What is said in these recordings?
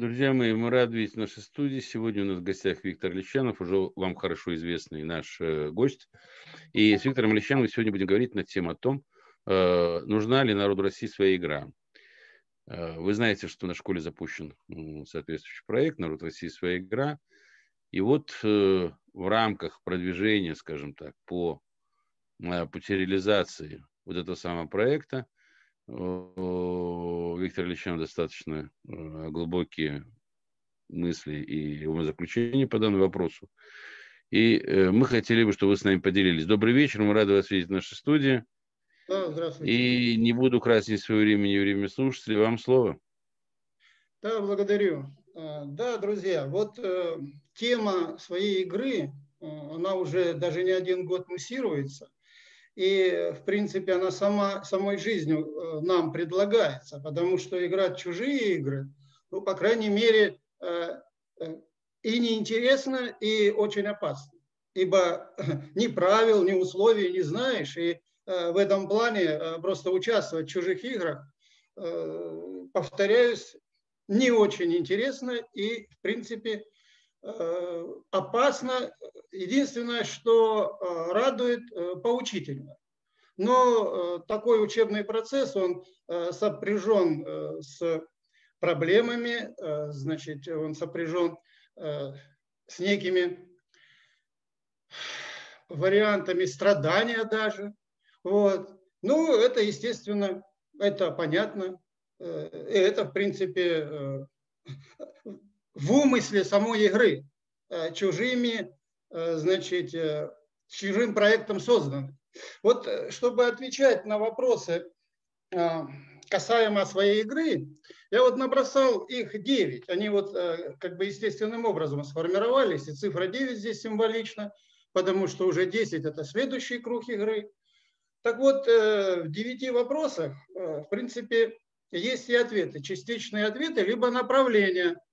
Друзья мои, мы рады видеть в нашей студии. Сегодня у нас в гостях Виктор Лещанов, уже вам хорошо известный наш э, гость. И с Виктором Лещановым сегодня будем говорить на тему о том, э, нужна ли народу России своя игра. Э, вы знаете, что на школе запущен соответствующий проект «Народ России. Своя игра». И вот э, в рамках продвижения, скажем так, по э, пути реализации вот этого самого проекта – Виктор Ильичем достаточно э, глубокие мысли и умозаключения по данному вопросу. И э, мы хотели бы, чтобы вы с нами поделились. Добрый вечер, мы рады вас видеть в нашей студии. Да, здравствуйте. И не буду красить свое время и время слушателей. Вам слово. Да, благодарю. А, да, друзья, вот э, тема своей игры, она уже даже не один год муссируется – и, в принципе, она сама, самой жизнью э, нам предлагается, потому что играть чужие игры, ну, по крайней мере, э, э, и неинтересно, и очень опасно. Ибо ни правил, ни условий не знаешь, и в этом плане просто участвовать в чужих играх, повторяюсь, не очень интересно и, в принципе, опасно. Единственное, что э, радует, э, поучительно. Но такой учебный процесс, он сопряжен с проблемами, значит, он сопряжен с некими вариантами страдания даже. Вот. Ну, это, естественно, это понятно. И это, в принципе, в умысле самой игры э, чужими, э, значит, э, чужим проектом созданы. Вот чтобы отвечать на вопросы касаемо своей игры, я вот набросал их 9. Они вот как бы естественным образом сформировались, и цифра 9 здесь символична, потому что уже 10 – это следующий круг игры. Так вот, в 9 вопросах, в принципе, есть и ответы, частичные ответы, либо направления –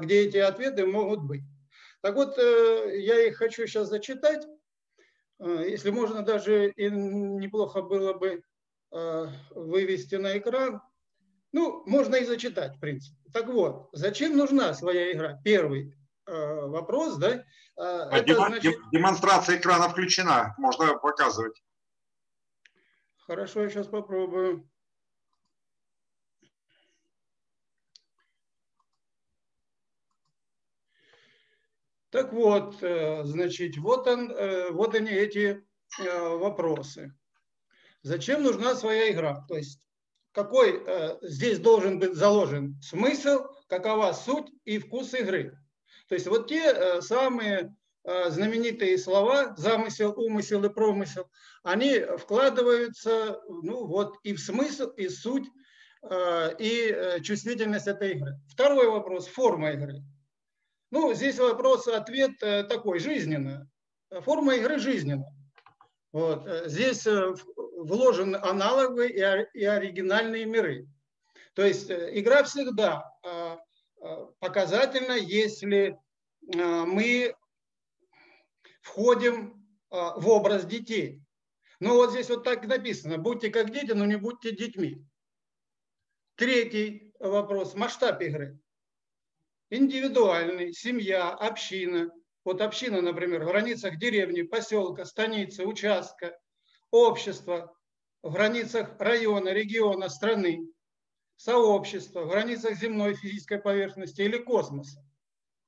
где эти ответы могут быть. Так вот, э, я их хочу сейчас зачитать. Э, если можно, даже и неплохо было бы э, вывести на экран. Ну, можно и зачитать, в принципе. Так вот, зачем нужна своя игра? Первый вопрос, да? А Это, значит... Демонстрация экрана включена, можно показывать. Хорошо, я сейчас попробую. Так вот, э, значит, вот, он, э, вот они эти э, вопросы. Зачем нужна своя игра? То есть какой здесь должен быть заложен смысл, какова суть и вкус игры. То есть вот те самые знаменитые слова замысел, умысел и промысел, они вкладываются ну, вот, и в смысл, и суть, и чувствительность этой игры. Второй вопрос – форма игры. Ну, здесь вопрос-ответ э, такой, жизненно. Форма игры жизненная. Вот. Э, здесь э, вложены аналоговые и оригинальные миры. То есть игра всегда показательна, если мы входим в образ детей. Ну вот здесь вот так написано, будьте как дети, но не будьте детьми. Третий вопрос, масштаб игры индивидуальный, семья, община. Вот община, например, в границах деревни, поселка, станицы, участка, общество, в границах района, региона, страны, сообщество, в границах земной физической поверхности или космоса.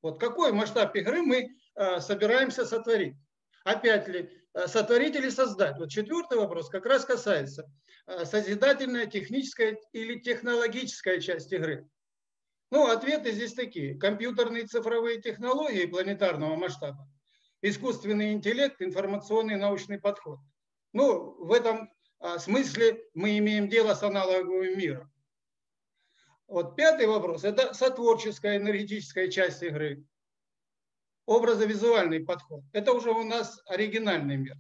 Вот какой масштаб игры мы э, собираемся сотворить? Опять ли, э, сотворить или создать? Вот четвертый вопрос как раз касается э, созидательная, техническая или технологическая часть игры. Ну, ответы здесь такие. Компьютерные цифровые технологии планетарного масштаба, искусственный интеллект, информационный научный подход. Ну, в этом а, смысле мы имеем дело с аналоговым миром. Вот пятый вопрос – это сотворческая энергетическая часть игры. Образовизуальный подход. Это уже у нас оригинальный мир.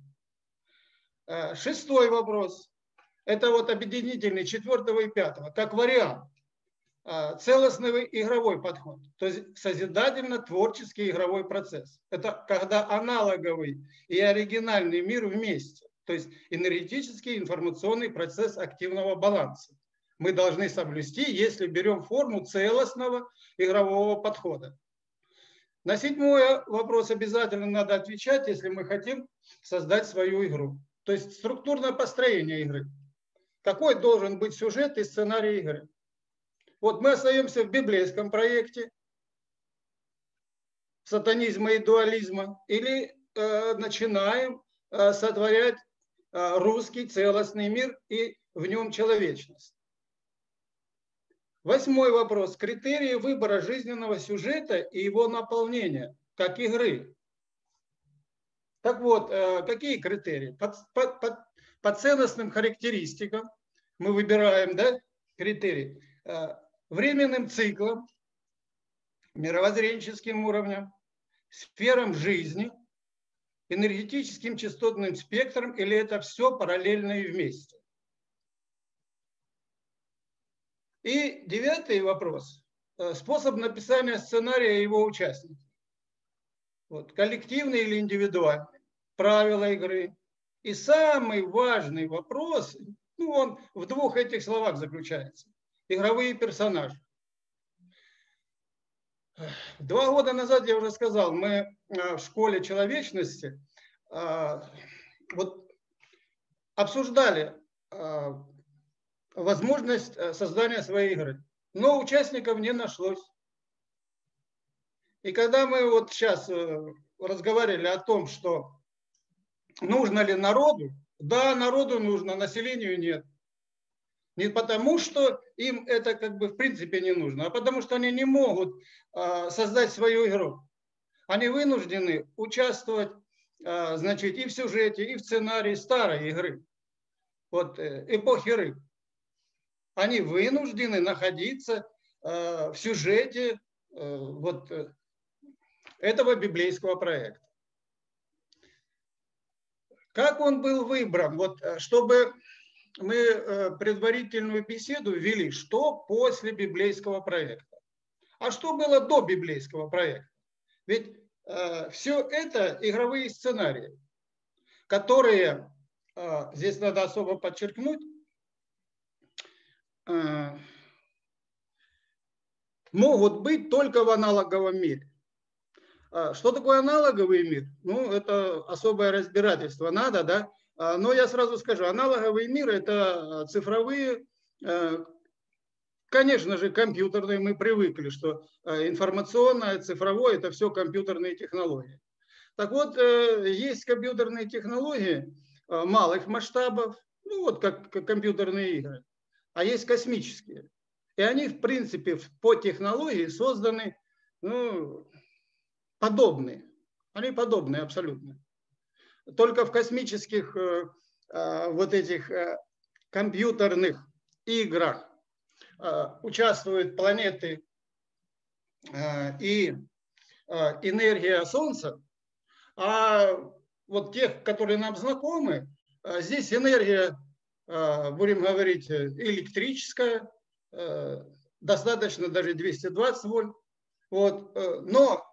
А, шестой вопрос – это вот объединительный четвертого и пятого, как вариант. А, целостный игровой подход, то есть созидательно-творческий игровой процесс. Это когда аналоговый и оригинальный мир вместе, то есть энергетический информационный процесс активного баланса. мы должны соблюсти, если берем форму целостного игрового подхода. На седьмой вопрос обязательно надо отвечать, если мы хотим создать свою игру. То есть структурное построение игры. Какой должен быть сюжет и сценарий игры? Вот мы остаемся в библейском проекте сатанизма и дуализма или э, начинаем э, сотворять э, русский целостный мир и в нем человечность. Восьмой вопрос. Критерии выбора жизненного сюжета и его наполнения, как игры. Так вот, э, какие критерии? По, по, по, по ценностным характеристикам мы выбираем да, критерии. Временным циклом, мировоззренческим уровнем, сферам жизни, энергетическим частотным спектром, или это все параллельно и вместе? И девятый вопрос. Э, способ написания сценария его участников. Вот, коллективный или индивидуальный. Правила игры. И самый важный вопрос, ну он в двух этих словах заключается. Игровые персонажи. Два года назад я уже сказал, мы э, в школе человечности э, вот обсуждали возможность э, создания своей игры. Но участников не нашлось. И когда мы вот сейчас разговаривали о том, что нужно ли народу, да, народу нужно, населению нет. Не потому, что им это как бы в принципе не нужно, а потому что они не могут а, создать свою игру. Они вынуждены участвовать а, значит, и в сюжете, и в сценарии старой игры, вот э, эпохи рыб они вынуждены находиться э, в сюжете э, вот э, этого библейского проекта. Как он был выбран? Вот, чтобы мы предварительную беседу вели, что после библейского проекта. А что было до библейского проекта? Ведь э, все это игровые сценарии, которые, э, здесь надо особо подчеркнуть, Э, могут быть только в аналоговом мире. А что такое аналоговый мир? Ну, это особое разбирательство надо, да? А, но я сразу скажу, аналоговый мир – это цифровые, э, конечно же, компьютерные. Мы привыкли, что э, информационное, цифровое – это все компьютерные технологии. Так вот, есть компьютерные технологии малых масштабов, ну вот как компьютерные игры а есть космические. И они, в принципе, по технологии созданы ну, подобные. Они подобные абсолютно. Только в космических э, э, вот этих э, компьютерных играх участвуют планеты и энергия Солнца, а вот тех, которые нам знакомы, здесь энергия будем говорить, электрическая, достаточно даже 220 вольт. Вот. Но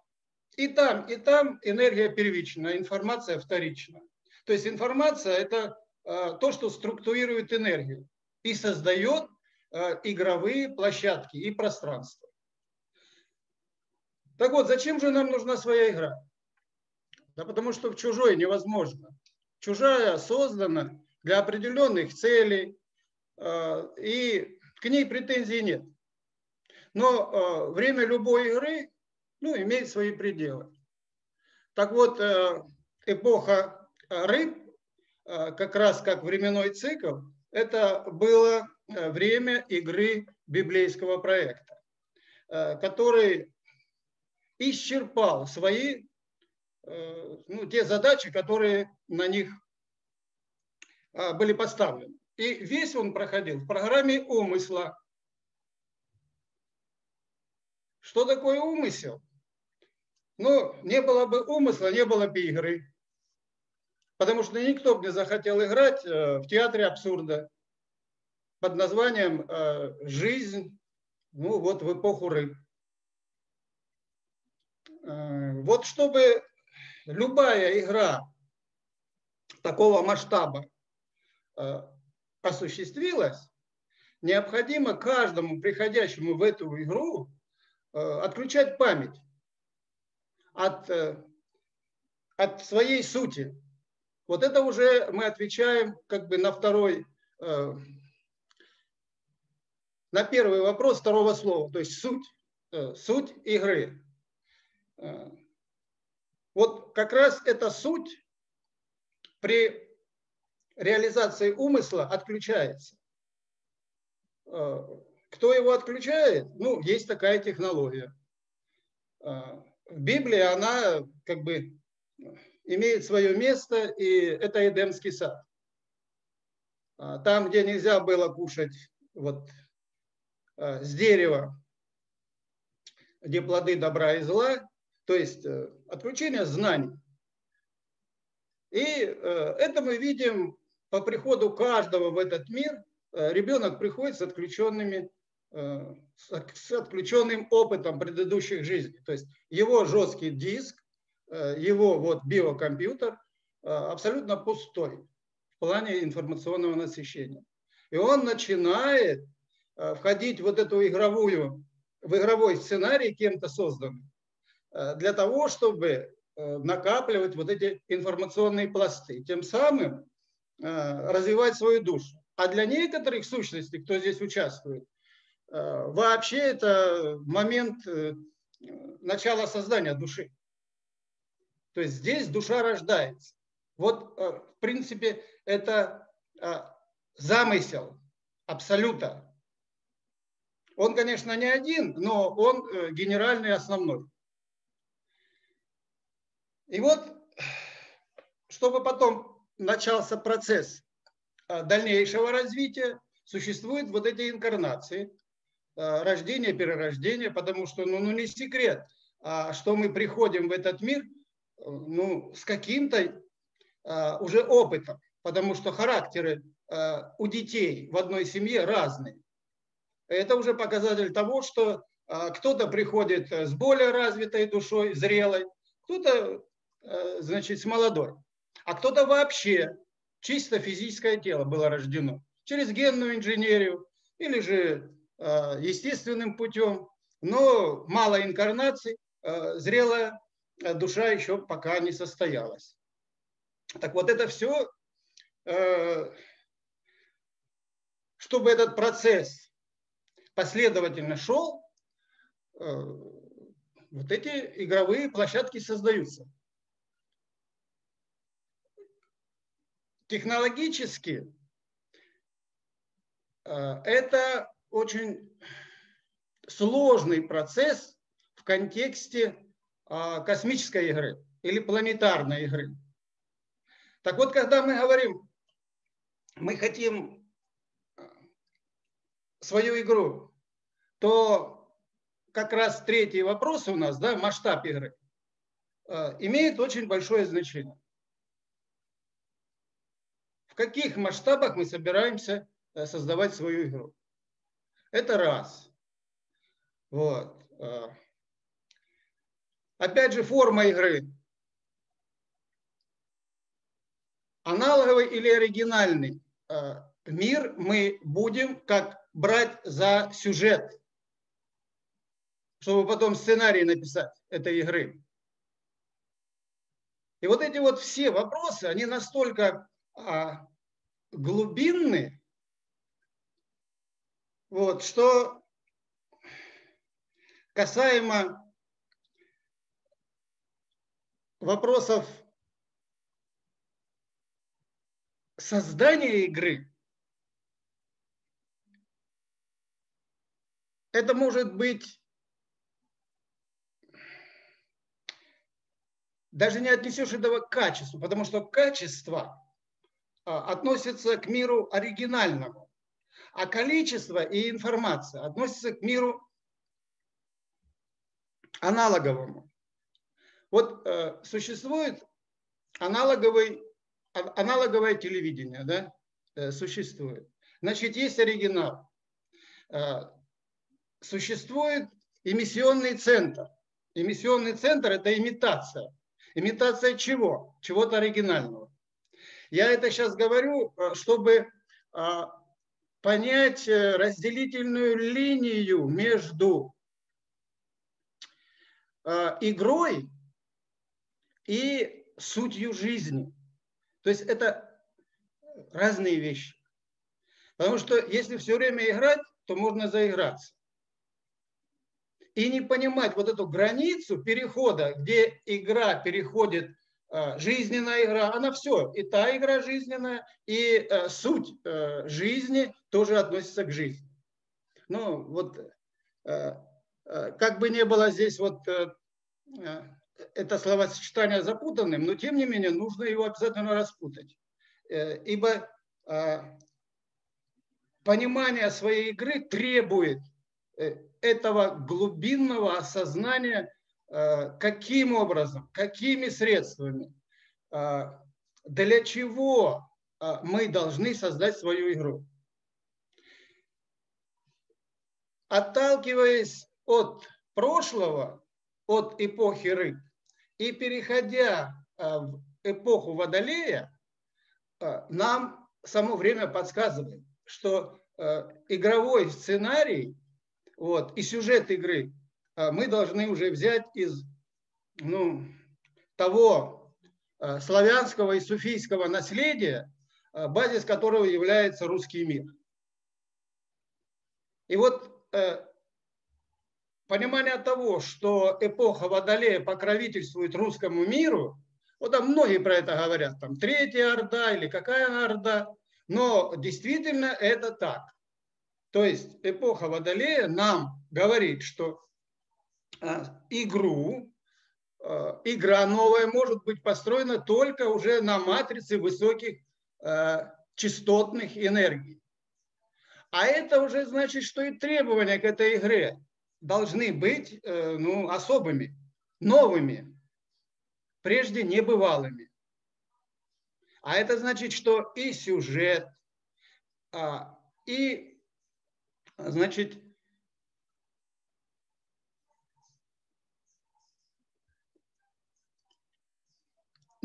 и там, и там энергия первичная, информация вторична. То есть информация – это то, что структурирует энергию и создает игровые площадки и пространство. Так вот, зачем же нам нужна своя игра? Да потому что в чужой невозможно. Чужая создана для определенных целей, э, и к ней претензий нет. Но э, время любой игры ну, имеет свои пределы. Так вот, э, эпоха рыб, как раз как временной цикл, это было время игры библейского проекта, который исчерпал свои, ну, те задачи, которые на них были поставлены. И весь он проходил в программе умысла. Что такое умысел? Ну, не было бы умысла, не было бы игры. Потому что никто бы не захотел играть э, в театре абсурда под названием э, «Жизнь», ну вот в эпоху рыб. Э, вот чтобы любая игра такого масштаба осуществилась, необходимо каждому приходящему в эту игру отключать память от, э, от своей сути. Вот это уже мы отвечаем как бы на второй, э, на первый вопрос второго слова, то есть суть, суть игры. Вот как раз эта суть при реализации умысла отключается. Кто его отключает? Ну, есть такая технология в Библии она как бы имеет свое место, и это Эдемский сад. А, там, где нельзя было кушать вот а, с дерева, где плоды добра и зла, то есть э, отключение знаний. И э, это мы видим по приходу каждого в этот мир. Э, ребенок приходит с отключенными с отключенным опытом предыдущих жизней. То есть его жесткий диск, э, его вот биокомпьютер э, абсолютно пустой в плане информационного насыщения. И он начинает входить в вот эту игровую, в игровой сценарий кем-то созданный, для того, чтобы накапливать вот эти информационные пласты, тем самым развивать свою душу. А для некоторых сущностей, кто здесь участвует, Э, вообще это момент э, начала создания души. То есть здесь душа рождается. Вот, э, в принципе, это замысел абсолюта. Он, конечно, не один, но он генеральный, основной. И вот, чтобы потом начался процесс дальнейшего развития, существуют вот эти инкарнации – Э, рождение, перерождение, потому что ну, ну не секрет, а что мы приходим в этот мир э, ну, с каким-то а, уже опытом, потому что характеры у детей в одной семье разные. Это уже показатель того, что кто-то приходит с более развитой душой, зрелой, кто-то, значит, с молодой, а кто-то вообще чисто физическое тело было рождено через генную инженерию или же Э, естественным путем, но мало инкарнаций, э, зрелая э, душа еще пока не состоялась. Так вот это все, чтобы этот процесс последовательно шел, вот эти игровые площадки создаются. Технологически это очень сложный процесс в контексте а, космической игры или планетарной игры. Так вот, когда мы говорим, мы хотим а, свою игру, то как раз третий вопрос у нас, да, масштаб игры, а, имеет очень большое значение. В каких масштабах мы собираемся э, создавать свою игру? Это раз. Вот. А. Опять же, форма игры. Аналоговый или оригинальный а, мир мы будем как брать за сюжет, чтобы потом сценарий написать этой игры. И вот эти вот все вопросы, они настолько а, глубинны, вот, что касаемо вопросов создания игры, это может быть даже не отнесешь этого к качеству, потому что качество а, относится к миру оригинальному а количество и информация относятся к миру аналоговому. Вот э, существует аналоговый, а, аналоговое телевидение, да, э, существует. Значит, есть оригинал. Э, существует эмиссионный центр. Эмиссионный центр – это имитация. Имитация чего? Чего-то оригинального. Я это сейчас говорю, э, чтобы а, понять разделительную линию между игрой и сутью жизни. То есть это разные вещи. Потому что если все время играть, то можно заиграться. И не понимать вот эту границу перехода, где игра переходит, жизненная игра, она все, и та игра жизненная, и а, суть а, жизни тоже относится к жизни. Ну, вот, как бы не было здесь вот это словосочетание запутанным, но тем не менее нужно его обязательно распутать. Э, ибо понимание своей игры требует э, этого глубинного осознания, э, каким образом, какими средствами, э, для чего мы должны создать свою игру. Отталкиваясь от прошлого, от эпохи рыб, и переходя в эпоху Водолея, нам само время подсказывает, что э, игровой сценарий вот, и сюжет игры э, мы должны уже взять из ну, того э, славянского и суфийского наследия, э, базис которого является русский мир. И вот э, понимание того, что эпоха Водолея покровительствует русскому миру, вот там многие про это говорят, там Третья Орда или какая Орда, но действительно это так. То есть эпоха Водолея нам говорит, что игру, а, игра новая может быть построена только уже на матрице высоких а, частотных энергий. А это уже значит, что и требования к этой игре должны быть э, ну, особыми, новыми, прежде небывалыми. А это значит, что и сюжет, а, и, значит,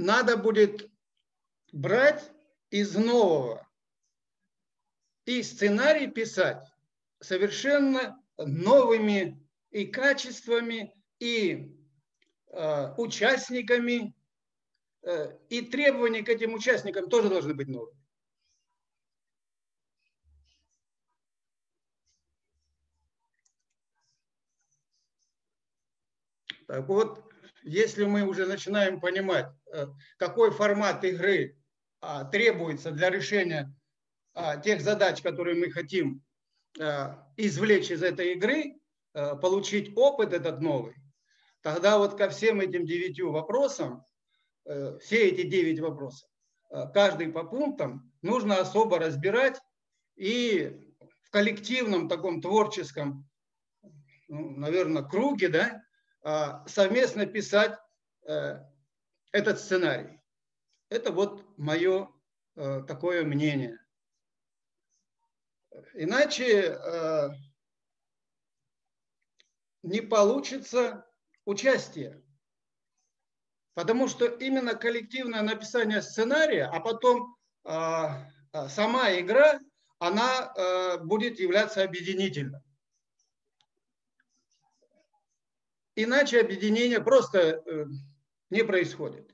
надо будет брать из нового и сценарий писать совершенно новыми и качествами, и э, участниками, Э, и требования к этим участникам тоже должны быть новые. Так вот, если мы уже начинаем понимать, э, какой формат игры а, требуется для решения а, тех задач, которые мы хотим э, извлечь из этой игры, получить опыт этот новый, тогда вот ко всем этим девятью вопросам Э, все эти девять вопросов, э, каждый по пунктам, нужно особо разбирать и в коллективном таком творческом, ну, наверное, круге, да, совместно писать э, этот сценарий. Это вот мое такое мнение. Иначе не получится участие. Потому что именно коллективное написание сценария, а потом э, сама игра, она э, будет являться объединительной. Иначе объединение просто э, не происходит.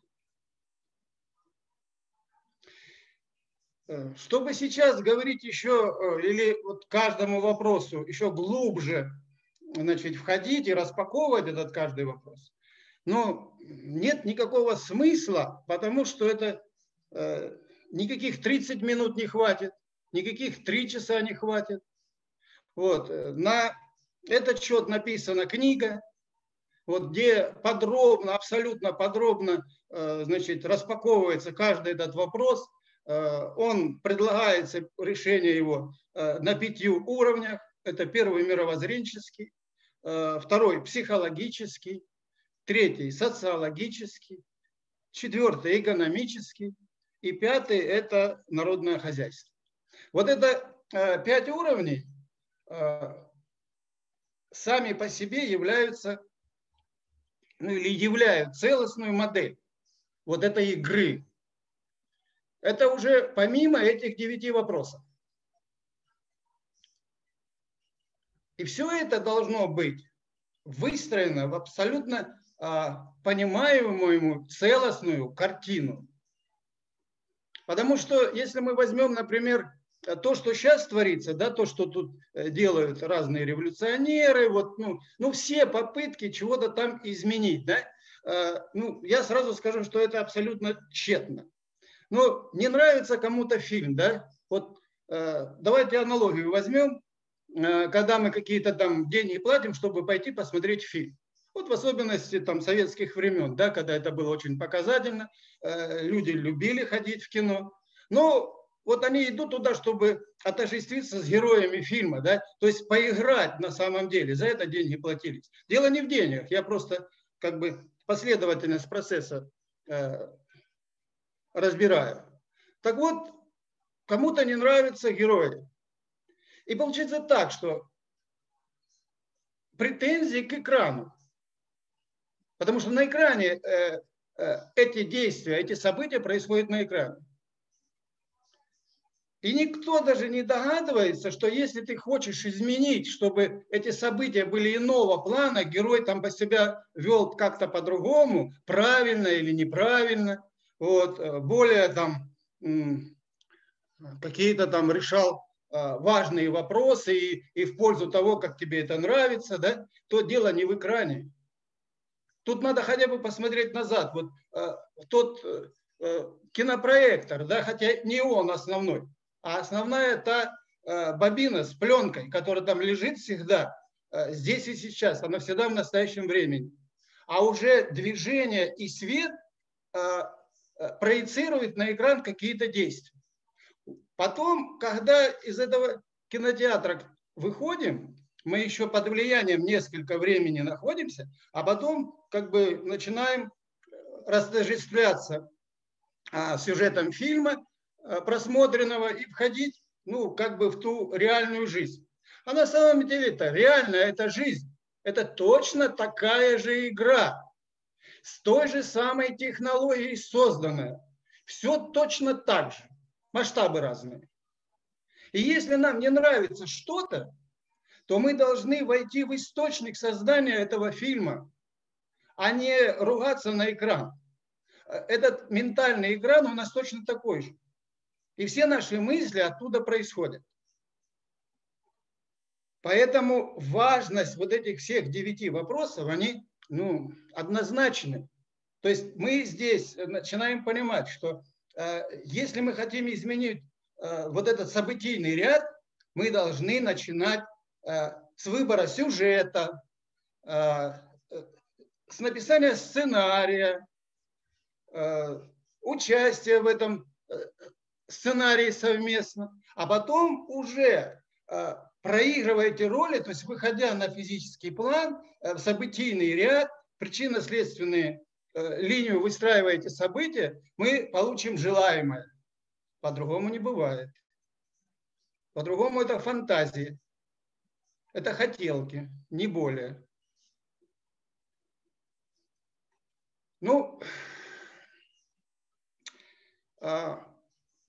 Чтобы сейчас говорить еще, или вот каждому вопросу еще глубже значит, входить и распаковывать этот каждый вопрос, но нет никакого смысла, потому что это э, никаких 30 минут не хватит, никаких 3 часа не хватит. Вот, э, на этот счет написана книга, вот, где подробно, абсолютно подробно э, значит, распаковывается каждый этот вопрос. Э, он предлагается, решение его, э, на пятью уровнях. Это первый мировоззренческий, второй психологический, третий – социологический, четвертый – экономический, и пятый – это народное хозяйство. Вот это пять уровней сами по себе являются, ну или являют целостную модель вот этой игры. Это уже помимо этих девяти вопросов. И все это должно быть выстроено в абсолютно а, понимаемую целостную картину. Потому что если мы возьмем, например, то, что сейчас творится, да, то, что тут э, делают разные революционеры, вот, ну, ну все попытки чего-то там изменить, да, э, ну, я сразу скажу, что это абсолютно тщетно. Но не нравится кому-то фильм, да, вот э, давайте аналогию возьмем, когда мы какие-то там деньги платим, чтобы пойти посмотреть фильм. Вот в особенности там советских времен, да, когда это было очень показательно, люди любили ходить в кино. Но вот они идут туда, чтобы отождествиться с героями фильма, да, то есть поиграть на самом деле, за это деньги платились. Дело не в деньгах, я просто как бы последовательность процесса э, разбираю. Так вот, кому-то не нравятся герои. И получается так, что претензии к экрану. Потому что на экране э, э, эти действия, эти события происходят на экране. И никто даже не догадывается, что если ты хочешь изменить, чтобы эти события были иного плана, герой там по себя вел как-то по-другому, правильно или неправильно, вот, э, более там какие-то там решал э, важные вопросы и, и в пользу того, как тебе это нравится, да, то дело не в экране. Тут надо хотя бы посмотреть назад. Вот э, тот кинопроектор, да, хотя не он основной, а основная та э, бобина с пленкой, которая там лежит всегда, э, здесь и сейчас, она всегда в настоящем времени. А уже движение и свет э, проецирует на экран какие-то действия. Потом, когда из этого кинотеатра выходим, мы еще под влиянием несколько времени находимся, а потом как бы начинаем растождествляться а, сюжетом фильма просмотренного и входить, ну, как бы в ту реальную жизнь. А на самом деле это реальная, это жизнь. Это точно такая же игра. С той же самой технологией созданная. Все точно так же. Масштабы разные. И если нам не нравится что-то, то мы должны войти в источник создания этого фильма, а не ругаться на экран. Э, этот ментальный экран у нас точно такой же. И все наши мысли оттуда происходят. Поэтому важность вот этих всех девяти вопросов, они ну, однозначны. То есть мы здесь начинаем понимать, что э, если мы хотим изменить э, вот этот событийный ряд, мы должны начинать э, с выбора сюжета, э, с написания сценария, э, участия в этом э, сценарий совместно, а потом уже э, проигрывая эти роли, то есть выходя на физический план, э, в событийный ряд, причинно-следственные э, линию выстраиваете события, мы получим желаемое. По-другому не бывает. По-другому это фантазии. Это хотелки, не более. Ну, а,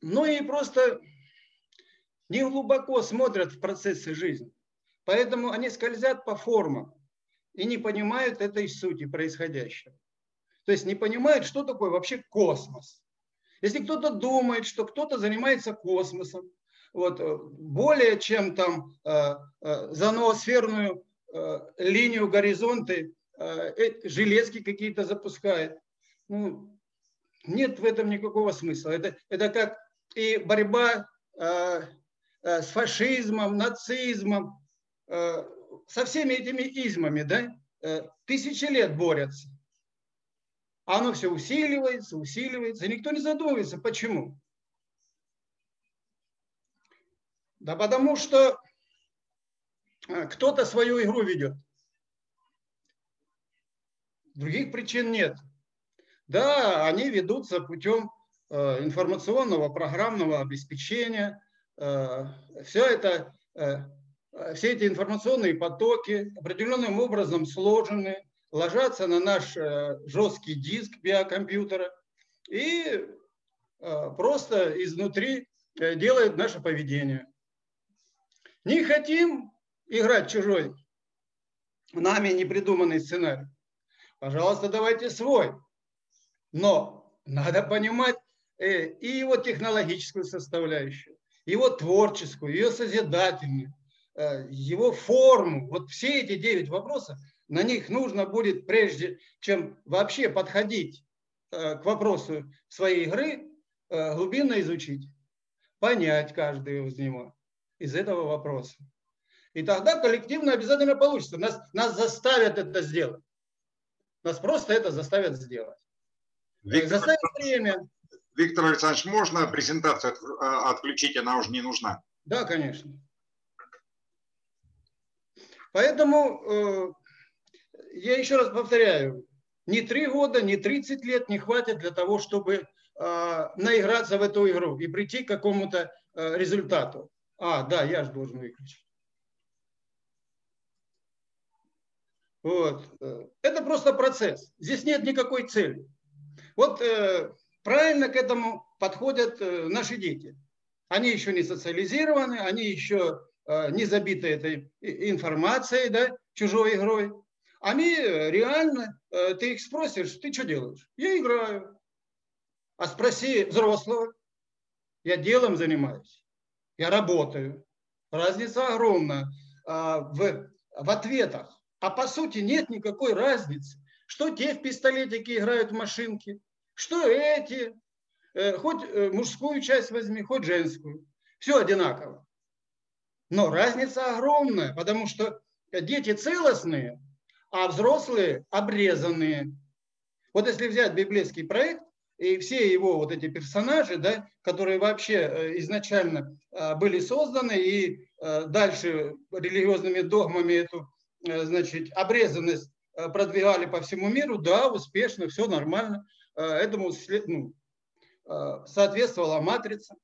ну и просто не глубоко смотрят в процессы жизни. Поэтому они скользят по формам и не понимают этой сути происходящего. То есть не понимают, что такое вообще космос. Если кто-то думает, что кто-то занимается космосом, вот, э, более чем там э, э, за ноосферную э, линию горизонты э, э, железки какие-то запускает, ну, нет в этом никакого смысла. Это, это как и борьба э, э, с фашизмом, нацизмом, э, со всеми этими измами, да, тысячи лет борются. А оно все усиливается, усиливается, и никто не задумывается, почему. Да потому что кто-то свою игру ведет. Других причин нет. Да, они ведутся путем информационного программного обеспечения. Э, все это, э, все эти информационные потоки определенным образом сложены, ложатся на наш жесткий диск биокомпьютера и просто изнутри делают наше поведение. Не хотим, играть чужой, нами не придуманный сценарий. Пожалуйста, давайте свой. Но надо понимать э, и его технологическую составляющую, его творческую, ее созидательную, э, его форму. Вот все эти девять вопросов, на них нужно будет, прежде чем вообще подходить э, к вопросу своей игры, глубинно изучить, понять каждый из него, из этого вопроса. И тогда коллективно обязательно получится. Нас, нас заставят это сделать. Нас просто это заставят сделать. Виктор, заставят время. Виктор Александрович, можно презентацию а, отключить? Она уже не нужна. Да, конечно. Поэтому э, я еще раз повторяю, ни три года, ни 30 лет не хватит для того, чтобы э, наиграться в эту игру и прийти к какому-то э, результату. А, да, я же должен выключить. Вот. Это просто процесс. Здесь нет никакой цели. Вот э, правильно к этому подходят э, наши дети. Они еще не социализированы, они еще э, не забиты этой информацией, да, чужой игрой. Они реально, э, ты их спросишь, ты что делаешь? Я играю. А спроси взрослого, я делом занимаюсь, я работаю. Разница огромная а, в, в ответах. А по сути нет никакой разницы, что те в пистолетики играют в машинки, что эти, э, хоть э, мужскую часть возьми, хоть женскую. Все одинаково. Но разница огромная, потому что дети целостные, а взрослые обрезанные. Вот если взять библейский проект, и все его вот эти персонажи, да, которые вообще э, изначально были созданы и дальше религиозными догмами эту значит, обрезанность продвигали по всему миру, да, успешно, все нормально. Э, этому ну, соответствовала матрица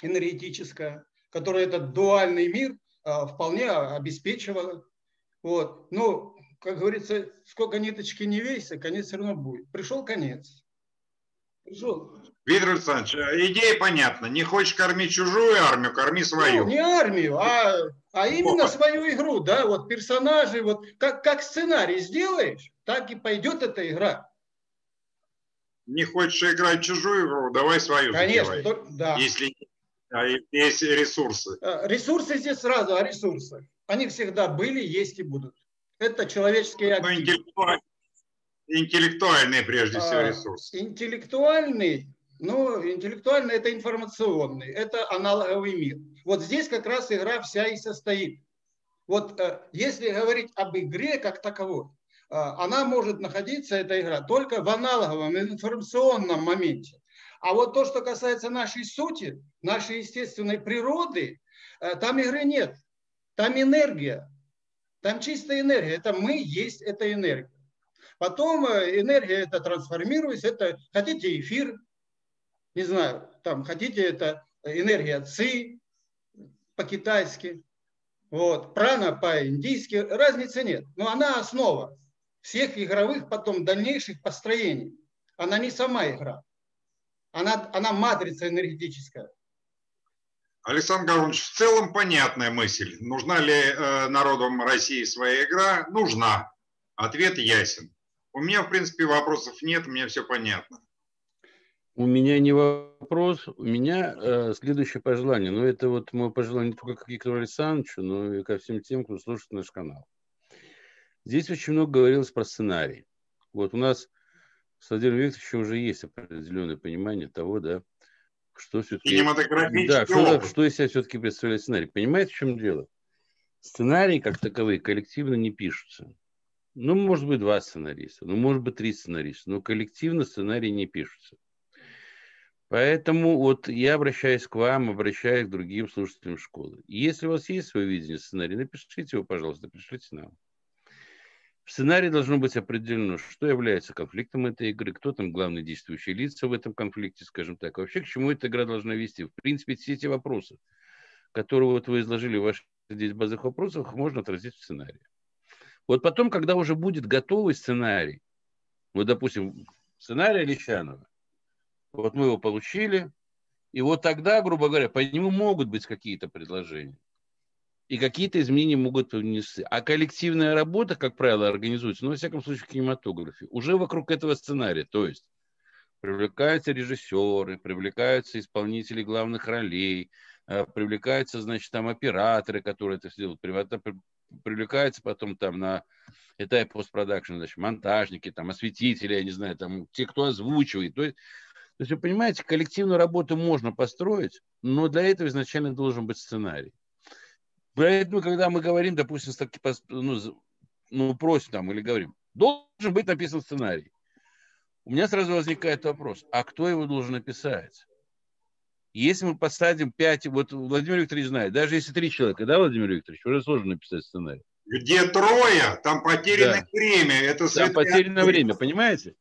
энергетическая, которая этот дуальный мир вполне обеспечивала. Вот. Но, как говорится, сколько ниточки не вейся, конец все равно будет. Пришел конец. Пришел. Виктор Александрович, идея понятна. Не хочешь кормить чужую армию, корми свою. Ну, не армию, а а именно свою игру, да, вот персонажи, вот как, как сценарий сделаешь, так и пойдет эта игра. Не хочешь играть чужую игру, давай свою Конечно, то, да. Если а, есть ресурсы. А, ресурсы здесь сразу, а ресурсы. Они всегда были, есть и будут. Это человеческие активы. Ну, интеллектуальные, интеллектуальные прежде всего а, ресурсы. Интеллектуальный ну, интеллектуально это информационный, это аналоговый мир. Вот здесь как раз игра вся и состоит. Вот э, если говорить об игре как таковой, э, она может находиться, эта игра, только в аналоговом информационном моменте. А вот то, что касается нашей сути, нашей естественной природы, э, там игры нет. Там энергия. Там чистая энергия. Это мы есть эта энергия. Потом энергия это трансформируется. Это хотите эфир, не знаю, там хотите, это энергия ци по-китайски, вот, прана по-индийски, разницы нет. Но она основа всех игровых потом дальнейших построений. Она не сама игра. Она, она матрица энергетическая. Александр Гаврилович, в целом понятная мысль. Нужна ли э, народам России своя игра? Нужна. Ответ ясен. У меня, в принципе, вопросов нет, мне все понятно. У меня не вопрос, у меня э, следующее пожелание. Но ну, это вот мое пожелание не только к Виктору Александровичу, но и ко всем тем, кто слушает наш канал. Здесь очень много говорилось про сценарий. Вот у нас с Владимиром Викторовичем уже есть определенное понимание того, да, что все-таки... Да, что, что из себя все-таки представляет сценарий. Понимаете, в чем дело? Сценарии, как таковые, коллективно не пишутся. Ну, может быть, два сценариста, ну, может быть, три сценариста, но коллективно сценарии не пишутся. Поэтому вот я обращаюсь к вам, обращаюсь к другим слушателям школы. Если у вас есть свое видение сценария, напишите его, пожалуйста, пришлите нам. В сценарии должно быть определено, что является конфликтом этой игры, кто там главные действующие лица в этом конфликте, скажем так. Вообще, к чему эта игра должна вести. В принципе, все эти вопросы, которые вот вы изложили в ваших здесь базовых вопросах, можно отразить в сценарии. Вот потом, когда уже будет готовый сценарий, вот, допустим, сценарий Лещанова, вот мы его получили, и вот тогда, грубо говоря, по нему могут быть какие-то предложения. И какие-то изменения могут внести. А коллективная работа, как правило, организуется, ну, во всяком случае, в кинематографе, уже вокруг этого сценария. То есть привлекаются режиссеры, привлекаются исполнители главных ролей, э, привлекаются, значит, там операторы, которые это сделают, привлекаются потом там на этапе постпродакшн, значит, монтажники, там, осветители, я не знаю, там, те, кто озвучивает. То есть, то есть, вы понимаете, коллективную работу можно построить, но для этого изначально должен быть сценарий. Поэтому, когда мы говорим, допустим, ну, ну, просим там или говорим, должен быть написан сценарий. У меня сразу возникает вопрос, а кто его должен написать? Если мы посадим пять, вот Владимир Викторович знает, даже если три человека, да, Владимир Викторович, уже сложно написать сценарий. Где трое, там потеряно да. время. Это там потеряно время, понимаете?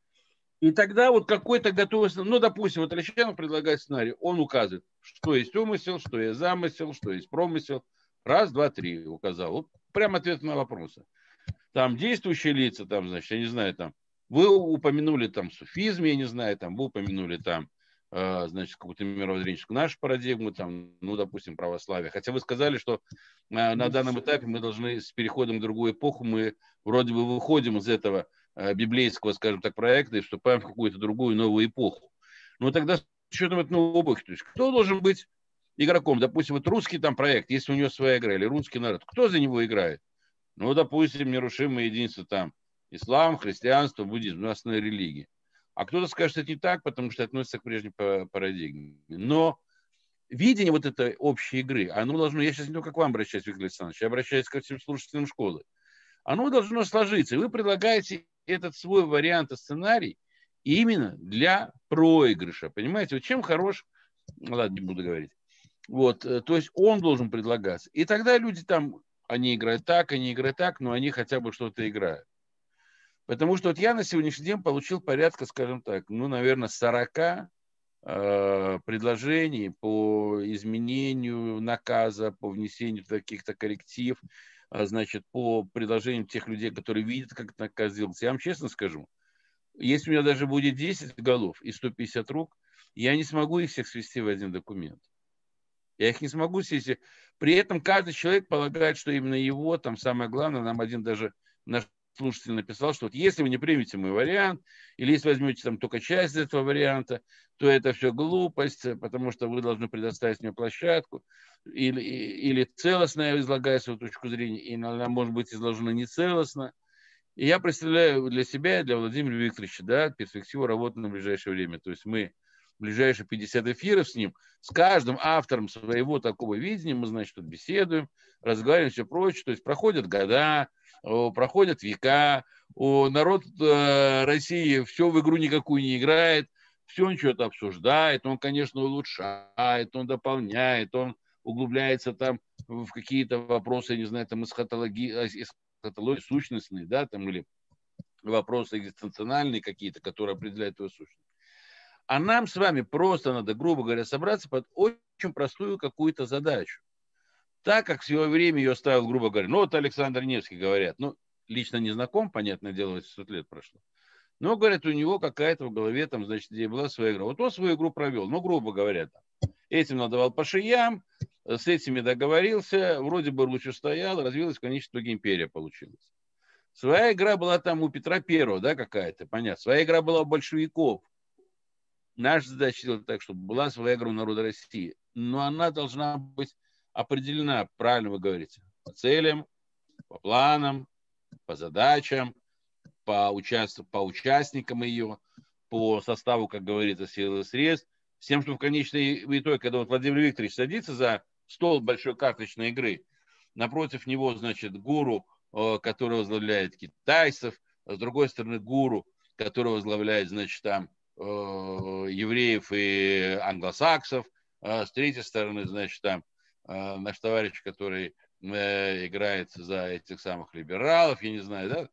И тогда вот какой-то готовый, ну, допустим, вот Рощанов предлагает сценарий, он указывает, что есть умысел, что есть замысел, что есть промысел. Раз, два, три указал. Вот прям ответ на вопросы. Там действующие лица, там, значит, я не знаю, там, вы упомянули там суфизм, я не знаю, там, вы упомянули там, э, значит, какую-то мировоззренческую нашу парадигму, там, ну, допустим, православие. Хотя вы сказали, что э, на данном этапе мы должны с переходом в другую эпоху, мы вроде бы выходим из этого Э, библейского, скажем так, проекта и вступаем в какую-то другую новую эпоху. Но тогда с учетом этой новой эпохи, то есть кто должен быть игроком? Допустим, вот русский там проект, если у него своя игра, или русский народ, кто за него играет? Ну, допустим, нерушимое единство там, ислам, христианство, буддизм, ну, основные религии. А кто-то скажет, что это не так, потому что относится к прежней парадигме. Но видение вот этой общей игры, оно должно, я сейчас не только к вам обращаюсь, Виктор Александрович, я обращаюсь ко всем слушателям школы, оно должно сложиться. Вы предлагаете этот свой вариант и сценарий именно для проигрыша. Понимаете, вот чем хорош, ладно, не буду говорить. Вот, э, то есть он должен предлагаться. И тогда люди там, они играют так, они играют так, но они хотя бы что-то играют. Потому что вот я на сегодняшний день получил порядка, скажем так, ну, наверное, 40 э, предложений по изменению наказа, по внесению каких-то корректив, а, значит, по предложениям тех людей, которые видят, как это наказ делается. Я вам честно скажу, если у меня даже будет 10 голов и 150 рук, я не смогу их всех свести в один документ. Я их не смогу свести. При этом каждый человек полагает, что именно его, там самое главное, нам один даже наш слушатель написал, что вот если вы не примете мой вариант, или если возьмете там только часть этого варианта, то это все глупость, потому что вы должны предоставить мне площадку или, или целостно излагая свою точку зрения, и она может быть изложена нецелостно. И я представляю для себя и для Владимира Викторовича да, перспективу работы на ближайшее время. То есть мы ближайшие 50 эфиров с ним, с каждым автором своего такого видения, мы, значит, тут беседуем, разговариваем, все прочее. То есть проходят года, проходят века, народ э, России все в игру никакую не играет, все он что-то обсуждает, он, конечно, улучшает, он дополняет, он углубляется там в какие-то вопросы, я не знаю, там эсхатологии, э, эсхатологии сущностные, да, там, или вопросы экзистенциональные какие-то, которые определяют твою сущность. А нам с вами просто надо, грубо говоря, собраться под очень простую какую-то задачу. Так, как в свое время ее ставил, грубо говоря, ну вот Александр Невский говорят, ну, лично не знаком, понятное дело, 800 лет прошло. Но, говорят, у него какая-то в голове, там, значит, где была своя игра. Вот он свою игру провел, ну, грубо говоря, там. этим надавал по шиям, с этими договорился, вроде бы лучше стоял, развилась в конечном итоге империя получилась. Своя игра была там у Петра Первого, да, какая-то, понятно. Своя игра была у большевиков. Наша задача сделать так, чтобы была своя игра народа России. Но она должна быть определена, правильно вы говорите, по целям, по планам, по задачам, по, участ... по участникам ее, по составу, как говорится, силы и средств, с тем, что в конечной итоге, когда вот Владимир Викторович садится за стол большой карточной игры. Напротив него, значит, гуру, э, который возглавляет китайцев, а с другой стороны гуру, который возглавляет, значит, там евреев и англосаксов, а с третьей стороны, значит, там э, наш товарищ, который играет за этих самых либералов, я не знаю, да,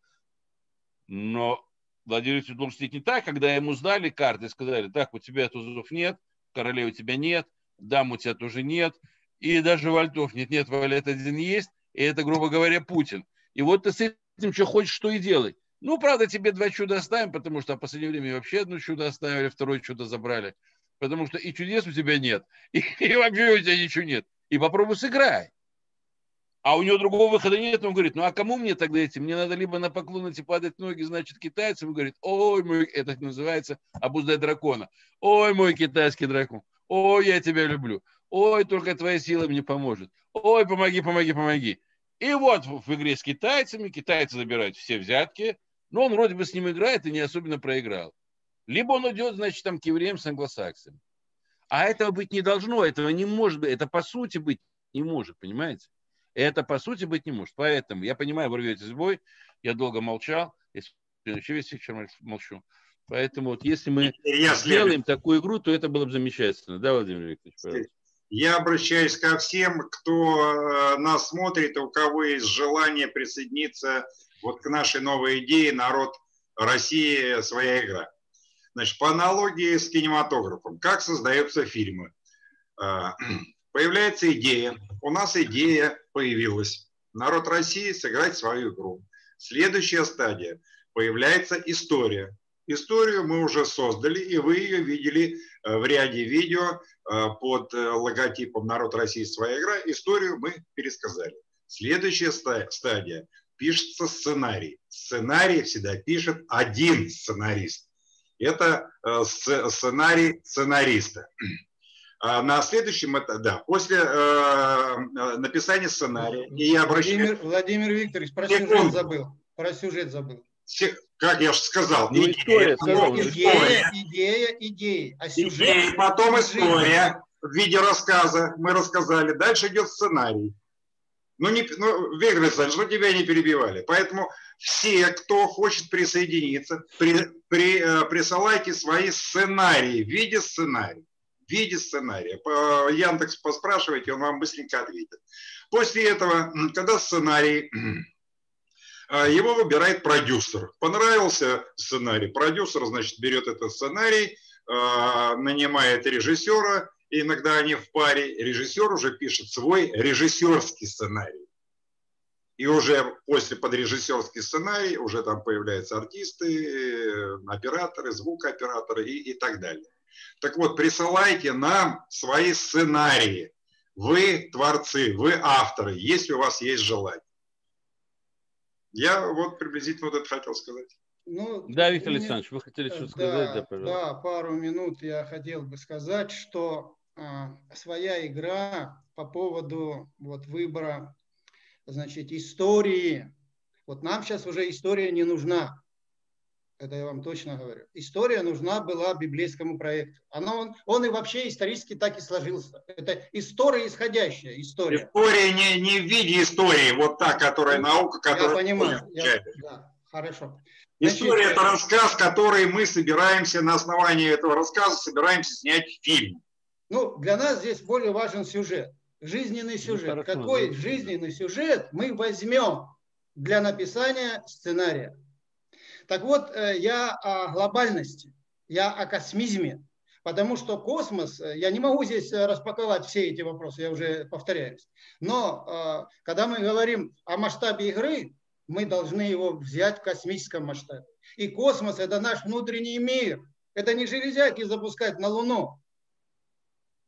но Ильич должен сидеть не так, когда ему сдали карты и сказали, так, у тебя тузов нет, королей у тебя нет, дам у тебя тоже нет, и даже вальтов нет, нет, валет один есть, и это, грубо говоря, Путин. И вот ты с этим что хочешь, что и делай. Ну, правда, тебе два чуда оставим, потому что в последнее время вообще одно чудо оставили, второе чудо забрали. Потому что и чудес у тебя нет, и, и вообще у тебя ничего нет. И попробуй сыграй. А у него другого выхода нет. Он говорит, ну а кому мне тогда идти? Мне надо либо на поклон идти падать ноги, значит, китайцам. Он говорит, ой, мой, это называется обуздать дракона. Ой, мой китайский дракон. Ой, я тебя люблю. Ой, только твоя сила мне поможет. Ой, помоги, помоги, помоги. И вот в игре с китайцами, китайцы забирают все взятки, но он вроде бы с ним играет и не особенно проиграл. Либо он идет, значит, там к евреям с англосаксами. А этого быть не должно, этого не может быть. Это по сути быть не может, понимаете? Это по сути быть не может. Поэтому я понимаю, вы рветесь в бой. Я долго молчал. Я еще весь вечер молчу. Поэтому вот если мы я сделаем такую игру, то это было бы замечательно. Да, Владимир Викторович? Пожалуйста. Я обращаюсь ко всем, кто э, нас смотрит, у кого есть желание присоединиться вот к нашей новой идее «Народ России. Своя игра». Значит, по аналогии с кинематографом, как создаются фильмы? Э, появляется идея, у нас идея появилась. Народ России сыграть свою игру. Следующая стадия. Появляется история. Историю мы уже создали, и вы ее видели э, в ряде видео э, под э, логотипом «Народ России. Своя игра». Историю мы пересказали. Следующая стадия. Пишется сценарий. Сценарий всегда пишет один сценарист. Это сценарий сценариста. А на следующем этапе, да, после э, написания сценария, и я обращаюсь... Владимир, Владимир Викторович, про Секунду. сюжет забыл. Про сюжет забыл как я же сказал, ну, идея, потом история. Идея, идея, а сюжет... Идея, потом история в виде рассказа, мы рассказали. Дальше идет сценарий. Ну, не, ну Виктор Александрович, ну тебя не перебивали. Поэтому все, кто хочет присоединиться, при, при, э, присылайте свои сценарии в виде сценария. В виде сценария. По Яндекс поспрашивайте, он вам быстренько ответит. После этого, когда сценарий а, его выбирает продюсер. Понравился сценарий. Продюсер, значит, берет этот сценарий, а, нанимает режиссера, и иногда они в паре. Режиссер уже пишет свой режиссерский сценарий. И уже после подрежиссерский сценарий уже там появляются артисты, операторы, звукооператоры и, и так далее. Так вот, присылайте нам свои сценарии. Вы творцы, вы авторы, если у вас есть желание. Я вот приблизительно вот это хотел сказать. Ну, да, Виктор мне, Александрович, вы хотели что-то сказать? Да, пожалуйста. Да, пару минут я хотел бы сказать, что а, своя игра по поводу вот, выбора значит, истории. Вот нам сейчас уже история не нужна. Это я вам точно говорю. История нужна была библейскому проекту. Она, он, он и вообще исторически так и сложился. Это история исходящая, история. История не, не в виде истории, вот та, которая наука, которая... Я понимаю. Я, да, хорошо. История – это рассказ, который мы собираемся, на основании этого рассказа собираемся снять фильм. Ну, для нас здесь более важен сюжет, жизненный ну, сюжет. Ну, Какой да. жизненный сюжет мы возьмем для написания сценария? Так вот, э, я о глобальности, я о космизме, потому что космос, э, я не могу здесь э, распаковать все эти вопросы, я уже повторяюсь, но когда мы говорим о масштабе игры, мы должны его взять в космическом масштабе. И космос – это наш внутренний мир. Это не железяки запускать на Луну.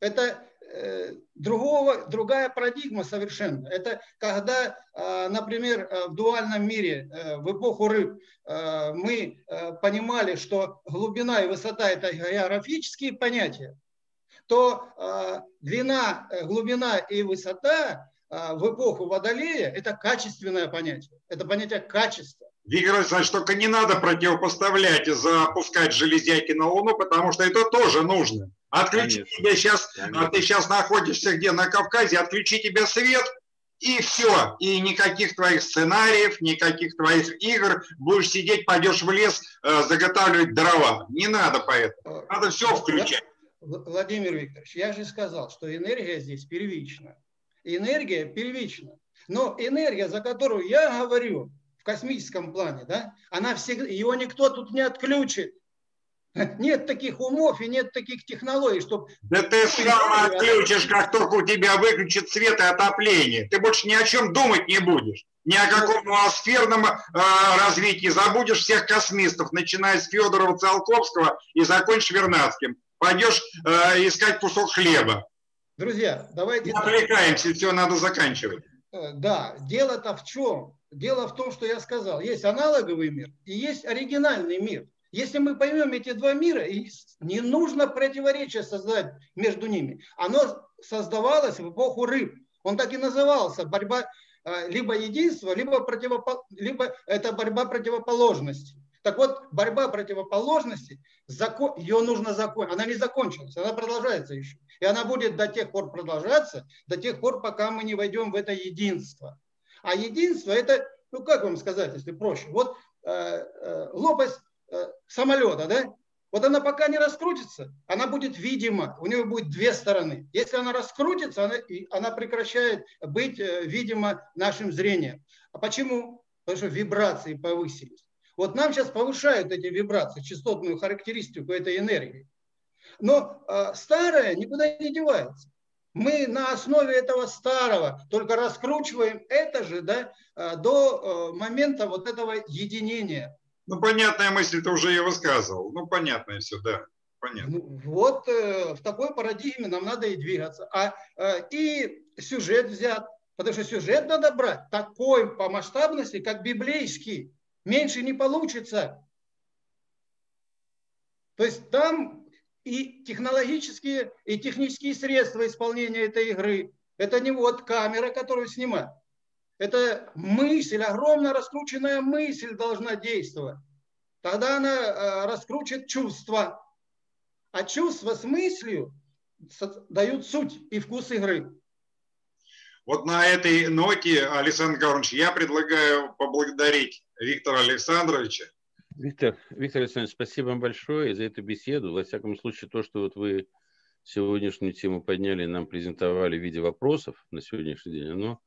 Это Э, другого, другая парадигма совершенно. Это когда, э, например, э, в дуальном мире, в эпоху рыб, мы понимали, что глубина и высота – это географические понятия, то длина, глубина и высота в эпоху Водолея – это качественное понятие. Это понятие качества. Виктор Александрович, только не надо противопоставлять и запускать железяки на Луну, потому что это тоже нужно. Отключи Конечно. тебя сейчас, Конечно. ты сейчас находишься где, на Кавказе, отключи тебе свет, и все. И никаких твоих сценариев, никаких твоих игр. Будешь сидеть, пойдешь в лес, э, заготавливать дрова. Не надо поэтому. Надо все включать. Владимир Викторович, я же сказал, что энергия здесь первична. Энергия первична. Но энергия, за которую я говорю, космическом плане, да, она всегда, его никто тут не отключит. Нет таких умов и нет таких технологий, чтобы... Да ты сам отключишь, как только у тебя выключит свет и отопление. Ты больше ни о чем думать не будешь. Ни о каком ноосферном э, развитии. Забудешь всех космистов, начиная с Федорова Циолковского и закончишь Вернадским. Пойдешь э, искать кусок хлеба. Друзья, давайте... Не отвлекаемся, все, надо заканчивать. э, да, дело-то в чем? Дело в том, что я сказал, есть аналоговый мир и есть оригинальный мир. Если мы поймем эти два мира, не нужно противоречия создать между ними. Оно создавалось в эпоху рыб. Он так и назывался борьба э, либо единства, либо, противопо... либо это борьба противоположностей. Так вот, борьба противоположностей, ее нужно закончить. Она не закончилась, она продолжается еще. И она будет до тех пор продолжаться, до тех пор, пока мы не войдем в это единство. А единство это, ну как вам сказать, если проще, вот э, э, лопасть э, самолета, да, вот она пока не раскрутится, она будет видима, у нее будет две стороны. Если она раскрутится, она, она прекращает быть э, видима нашим зрением. А почему? Потому что вибрации повысились. Вот нам сейчас повышают эти вибрации, частотную характеристику этой энергии. Но э, старое никуда не девается. Мы на основе этого старого только раскручиваем это же да, э, до э, момента вот этого единения. Ну, понятная мысль, ты уже ее высказывал. Ну, понятное все, да. Понятно. Ну, вот э, в такой парадигме нам надо и двигаться. А, э, и сюжет взят, потому что сюжет надо брать такой по масштабности, как библейский. Меньше не получится. То есть там и технологические, и технические средства исполнения этой игры. Это не вот камера, которую снимают. Это мысль, огромно раскрученная мысль должна действовать. Тогда она э, раскручит чувства. А чувства с мыслью дают суть и вкус игры. Вот на этой ноте, Александр Гаврилович, я предлагаю поблагодарить Виктора Александровича. Виктор, Виктор Александрович, спасибо вам большое за эту беседу. Во всяком случае, то, что вот вы сегодняшнюю тему подняли, нам презентовали в виде вопросов на сегодняшний день, оно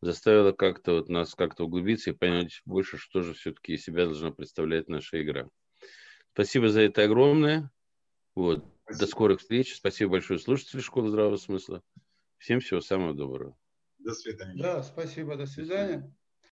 заставило как-то вот нас как-то углубиться и понять больше, что же все-таки из себя должна представлять наша игра. Спасибо за это огромное. Вот. До скорых встреч. Спасибо большое слушатели Школы Здравого Смысла. Всем всего самого доброго. До свидания. Да, спасибо. До свидания.